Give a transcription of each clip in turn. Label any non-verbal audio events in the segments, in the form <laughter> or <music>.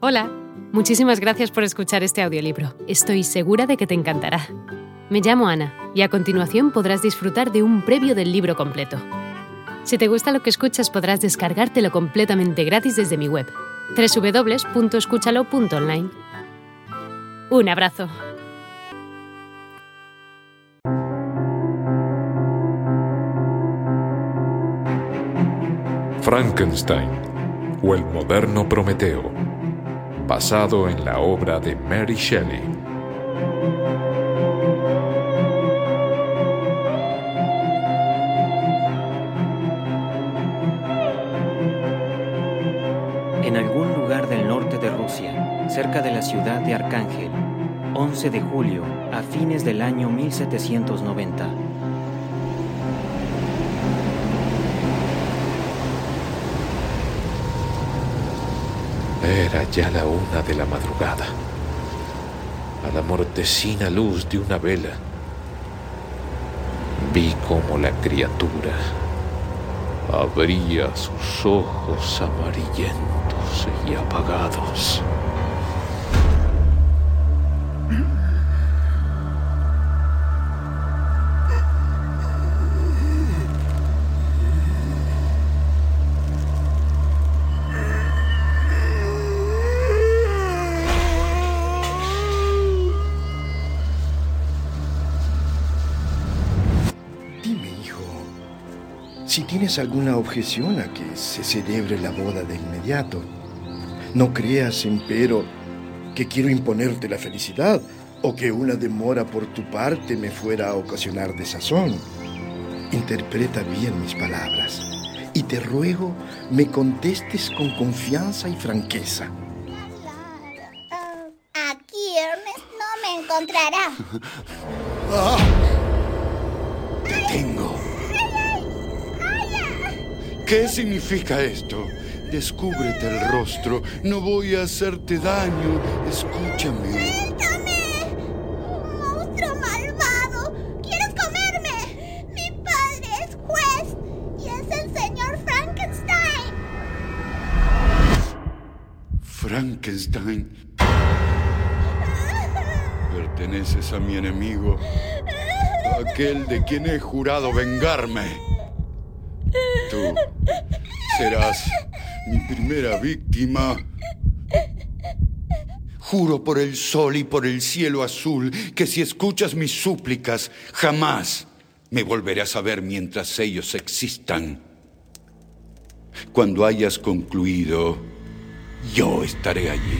Hola, muchísimas gracias por escuchar este audiolibro. Estoy segura de que te encantará. Me llamo Ana y a continuación podrás disfrutar de un previo del libro completo. Si te gusta lo que escuchas podrás descargártelo completamente gratis desde mi web, www.escúchalo.online. Un abrazo. Frankenstein o el moderno Prometeo basado en la obra de Mary Shelley. En algún lugar del norte de Rusia, cerca de la ciudad de Arcángel, 11 de julio, a fines del año 1790, Era ya la una de la madrugada. A la mortecina luz de una vela, vi como la criatura abría sus ojos amarillentos y apagados. Tienes alguna objeción a que se celebre la boda de inmediato, no creas, empero, que quiero imponerte la felicidad o que una demora por tu parte me fuera a ocasionar desazón. Interpreta bien mis palabras y te ruego me contestes con confianza y franqueza. Aquí Ernest no me encontrará. <laughs> ¿Qué significa esto? Descúbrete el rostro. No voy a hacerte daño. Escúchame. ¡Suéltame! ¡Un monstruo malvado! ¿Quieres comerme? Mi padre es juez y es el señor Frankenstein. Frankenstein. Perteneces a mi enemigo. Aquel de quien he jurado vengarme. Serás mi primera víctima. Juro por el sol y por el cielo azul que si escuchas mis súplicas, jamás me volverás a ver mientras ellos existan. Cuando hayas concluido, yo estaré allí.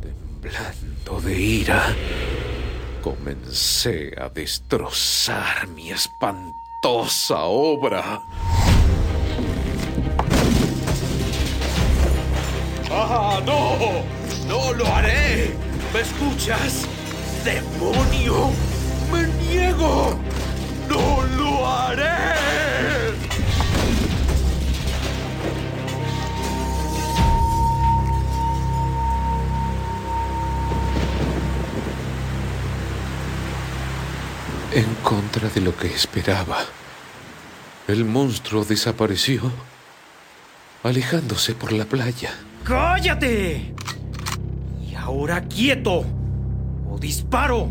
Temblando de ira, comencé a destrozar mi espantoso obra. ¡Ah, no! ¡No lo haré! ¿Me escuchas? ¡Demonio! En contra de lo que esperaba, el monstruo desapareció, alejándose por la playa. ¡Cállate! Y ahora quieto, o disparo.